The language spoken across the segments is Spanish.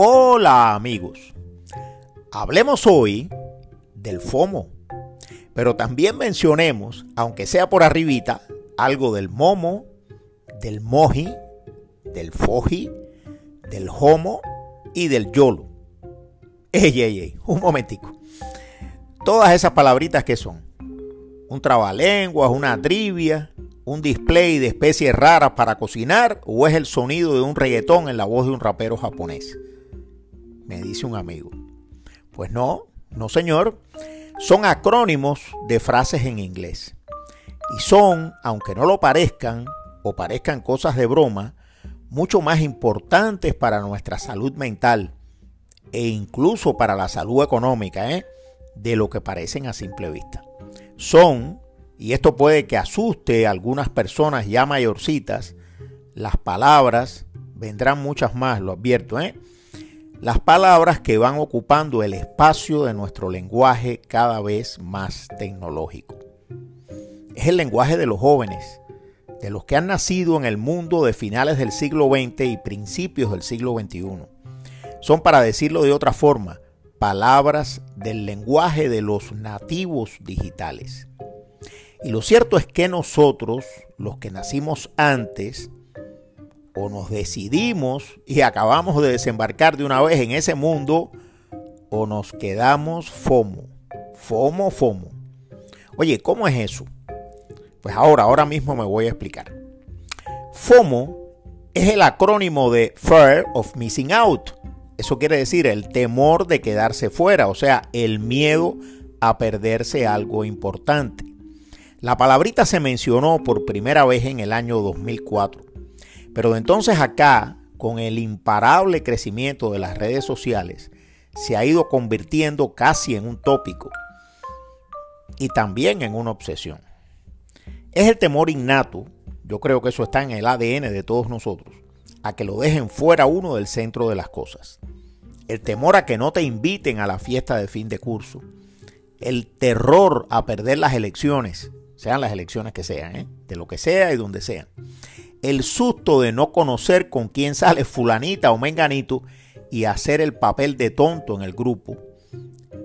Hola amigos, hablemos hoy del FOMO, pero también mencionemos, aunque sea por arribita, algo del momo, del moji, del foji, del homo y del yolo. Ey, ey, ey, un momentico. Todas esas palabritas que son un trabalenguas, una trivia, un display de especies raras para cocinar o es el sonido de un reggaetón en la voz de un rapero japonés? Me dice un amigo. Pues no, no señor. Son acrónimos de frases en inglés. Y son, aunque no lo parezcan o parezcan cosas de broma, mucho más importantes para nuestra salud mental e incluso para la salud económica ¿eh? de lo que parecen a simple vista. Son y esto puede que asuste a algunas personas ya mayorcitas, las palabras, vendrán muchas más, lo advierto, ¿eh? Las palabras que van ocupando el espacio de nuestro lenguaje cada vez más tecnológico. Es el lenguaje de los jóvenes, de los que han nacido en el mundo de finales del siglo XX y principios del siglo XXI. Son, para decirlo de otra forma, palabras del lenguaje de los nativos digitales. Y lo cierto es que nosotros, los que nacimos antes, o nos decidimos y acabamos de desembarcar de una vez en ese mundo, o nos quedamos FOMO. FOMO, FOMO. Oye, ¿cómo es eso? Pues ahora, ahora mismo me voy a explicar. FOMO es el acrónimo de Fear of Missing Out. Eso quiere decir el temor de quedarse fuera, o sea, el miedo a perderse algo importante. La palabrita se mencionó por primera vez en el año 2004, pero entonces acá, con el imparable crecimiento de las redes sociales, se ha ido convirtiendo casi en un tópico y también en una obsesión. Es el temor innato, yo creo que eso está en el ADN de todos nosotros, a que lo dejen fuera uno del centro de las cosas. El temor a que no te inviten a la fiesta de fin de curso. El terror a perder las elecciones sean las elecciones que sean, ¿eh? de lo que sea y donde sea. El susto de no conocer con quién sale fulanita o menganito y hacer el papel de tonto en el grupo.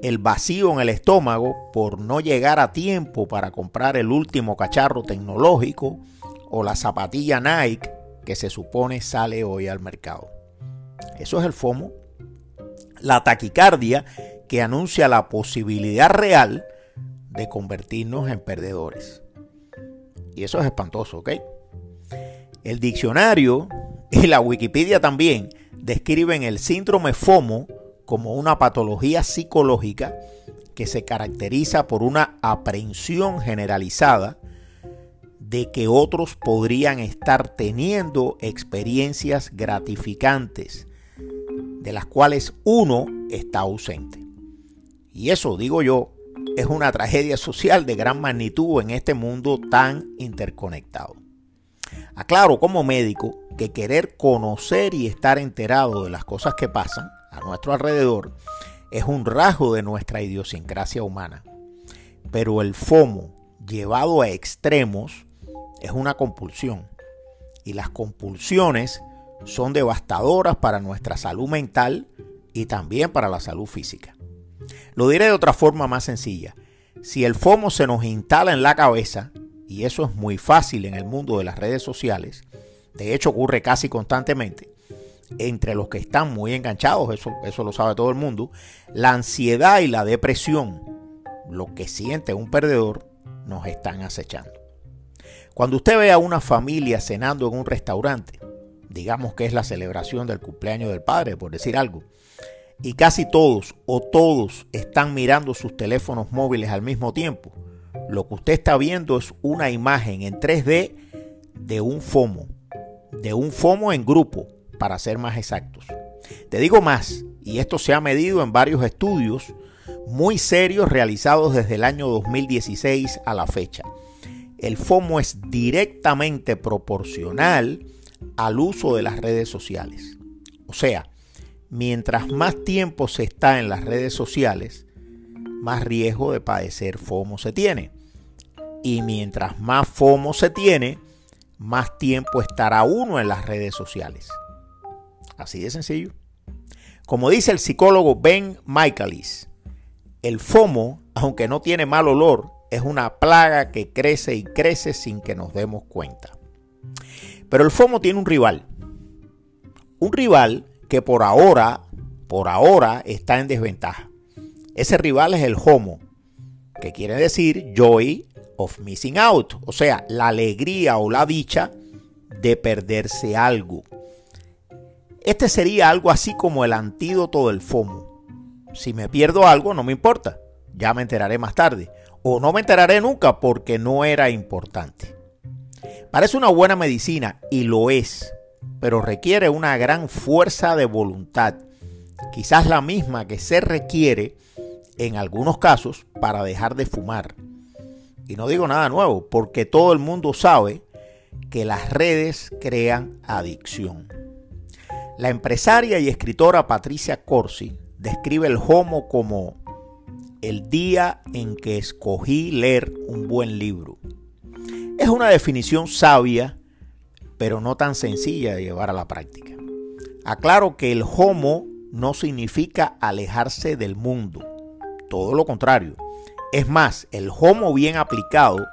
El vacío en el estómago por no llegar a tiempo para comprar el último cacharro tecnológico o la zapatilla Nike que se supone sale hoy al mercado. Eso es el FOMO. La taquicardia que anuncia la posibilidad real de convertirnos en perdedores. Y eso es espantoso, ¿ok? El diccionario y la Wikipedia también describen el síndrome FOMO como una patología psicológica que se caracteriza por una aprehensión generalizada de que otros podrían estar teniendo experiencias gratificantes de las cuales uno está ausente. Y eso, digo yo, es una tragedia social de gran magnitud en este mundo tan interconectado. Aclaro como médico que querer conocer y estar enterado de las cosas que pasan a nuestro alrededor es un rasgo de nuestra idiosincrasia humana. Pero el FOMO llevado a extremos es una compulsión. Y las compulsiones son devastadoras para nuestra salud mental y también para la salud física. Lo diré de otra forma más sencilla. Si el FOMO se nos instala en la cabeza, y eso es muy fácil en el mundo de las redes sociales, de hecho ocurre casi constantemente, entre los que están muy enganchados, eso, eso lo sabe todo el mundo, la ansiedad y la depresión, lo que siente un perdedor, nos están acechando. Cuando usted ve a una familia cenando en un restaurante, digamos que es la celebración del cumpleaños del padre, por decir algo, y casi todos o todos están mirando sus teléfonos móviles al mismo tiempo, lo que usted está viendo es una imagen en 3D de un FOMO, de un FOMO en grupo, para ser más exactos. Te digo más, y esto se ha medido en varios estudios muy serios realizados desde el año 2016 a la fecha. El FOMO es directamente proporcional al uso de las redes sociales. O sea, mientras más tiempo se está en las redes sociales, más riesgo de padecer FOMO se tiene. Y mientras más FOMO se tiene, más tiempo estará uno en las redes sociales. Así de sencillo. Como dice el psicólogo Ben Michaelis, el FOMO, aunque no tiene mal olor, es una plaga que crece y crece sin que nos demos cuenta. Pero el FOMO tiene un rival. Un rival que por ahora, por ahora está en desventaja. Ese rival es el HOMO, que quiere decir Joy of Missing Out, o sea, la alegría o la dicha de perderse algo. Este sería algo así como el antídoto del FOMO. Si me pierdo algo, no me importa, ya me enteraré más tarde, o no me enteraré nunca porque no era importante. Parece una buena medicina y lo es, pero requiere una gran fuerza de voluntad, quizás la misma que se requiere en algunos casos para dejar de fumar. Y no digo nada nuevo, porque todo el mundo sabe que las redes crean adicción. La empresaria y escritora Patricia Corsi describe el homo como el día en que escogí leer un buen libro. Es una definición sabia, pero no tan sencilla de llevar a la práctica. Aclaro que el homo no significa alejarse del mundo, todo lo contrario. Es más, el homo bien aplicado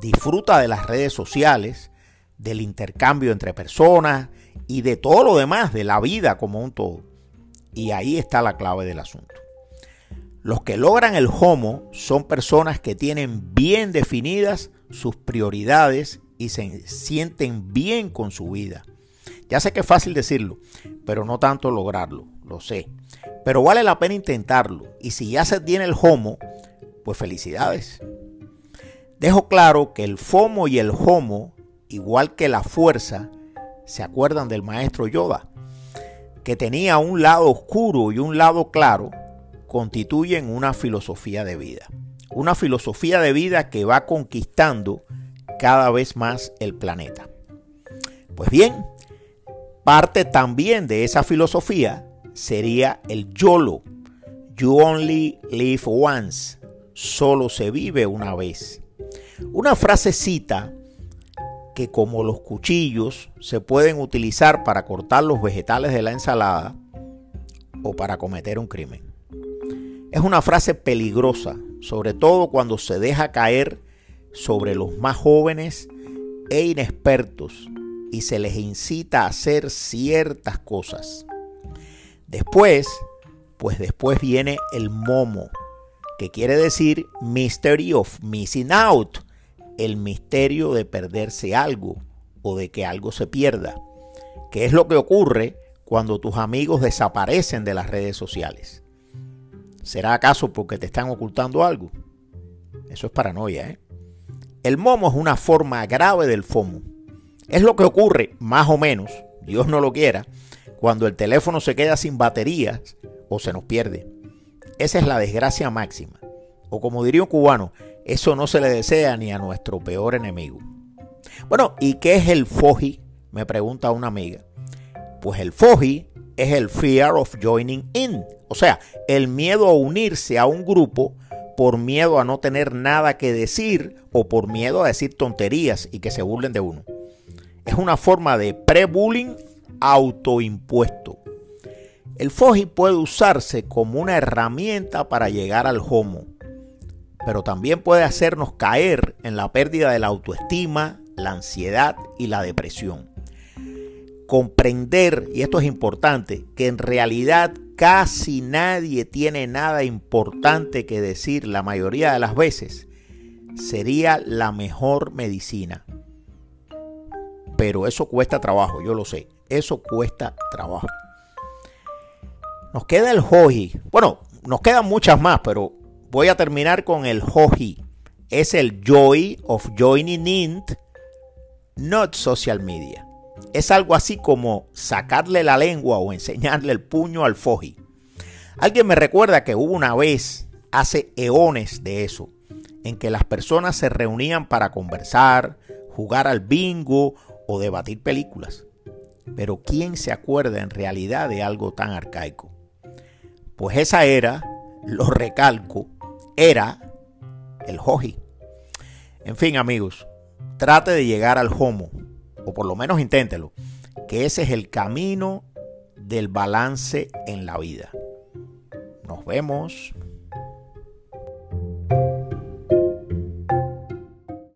disfruta de las redes sociales, del intercambio entre personas y de todo lo demás, de la vida como un todo. Y ahí está la clave del asunto. Los que logran el homo son personas que tienen bien definidas sus prioridades y se sienten bien con su vida. Ya sé que es fácil decirlo, pero no tanto lograrlo, lo sé. Pero vale la pena intentarlo. Y si ya se tiene el homo, pues felicidades. Dejo claro que el FOMO y el HOMO, igual que la fuerza, se acuerdan del maestro Yoda, que tenía un lado oscuro y un lado claro, constituyen una filosofía de vida. Una filosofía de vida que va conquistando cada vez más el planeta. Pues bien, parte también de esa filosofía sería el YOLO. You only live once. Solo se vive una vez. Una frasecita que como los cuchillos se pueden utilizar para cortar los vegetales de la ensalada o para cometer un crimen. Es una frase peligrosa, sobre todo cuando se deja caer sobre los más jóvenes e inexpertos y se les incita a hacer ciertas cosas. Después, pues después viene el momo, que quiere decir mystery of missing out, el misterio de perderse algo o de que algo se pierda, que es lo que ocurre cuando tus amigos desaparecen de las redes sociales. ¿Será acaso porque te están ocultando algo? Eso es paranoia, ¿eh? El momo es una forma grave del FOMO. Es lo que ocurre, más o menos, Dios no lo quiera, cuando el teléfono se queda sin baterías o se nos pierde. Esa es la desgracia máxima. O como diría un cubano, eso no se le desea ni a nuestro peor enemigo. Bueno, ¿y qué es el FOGI? Me pregunta una amiga. Pues el FOGI es el fear of joining in, o sea, el miedo a unirse a un grupo por miedo a no tener nada que decir o por miedo a decir tonterías y que se burlen de uno. Es una forma de pre-bullying autoimpuesto. El FOGI puede usarse como una herramienta para llegar al homo, pero también puede hacernos caer en la pérdida de la autoestima, la ansiedad y la depresión. Comprender, y esto es importante, que en realidad casi nadie tiene nada importante que decir la mayoría de las veces, sería la mejor medicina. Pero eso cuesta trabajo, yo lo sé. Eso cuesta trabajo. Nos queda el Hoji. Bueno, nos quedan muchas más, pero voy a terminar con el Hoji. Es el Joy of Joining in, not social media. Es algo así como sacarle la lengua o enseñarle el puño al Foji. Alguien me recuerda que hubo una vez, hace eones de eso, en que las personas se reunían para conversar, jugar al bingo o debatir películas. Pero ¿quién se acuerda en realidad de algo tan arcaico? Pues esa era, lo recalco, era el hoji. En fin, amigos, trate de llegar al homo, o por lo menos inténtelo, que ese es el camino del balance en la vida. Nos vemos.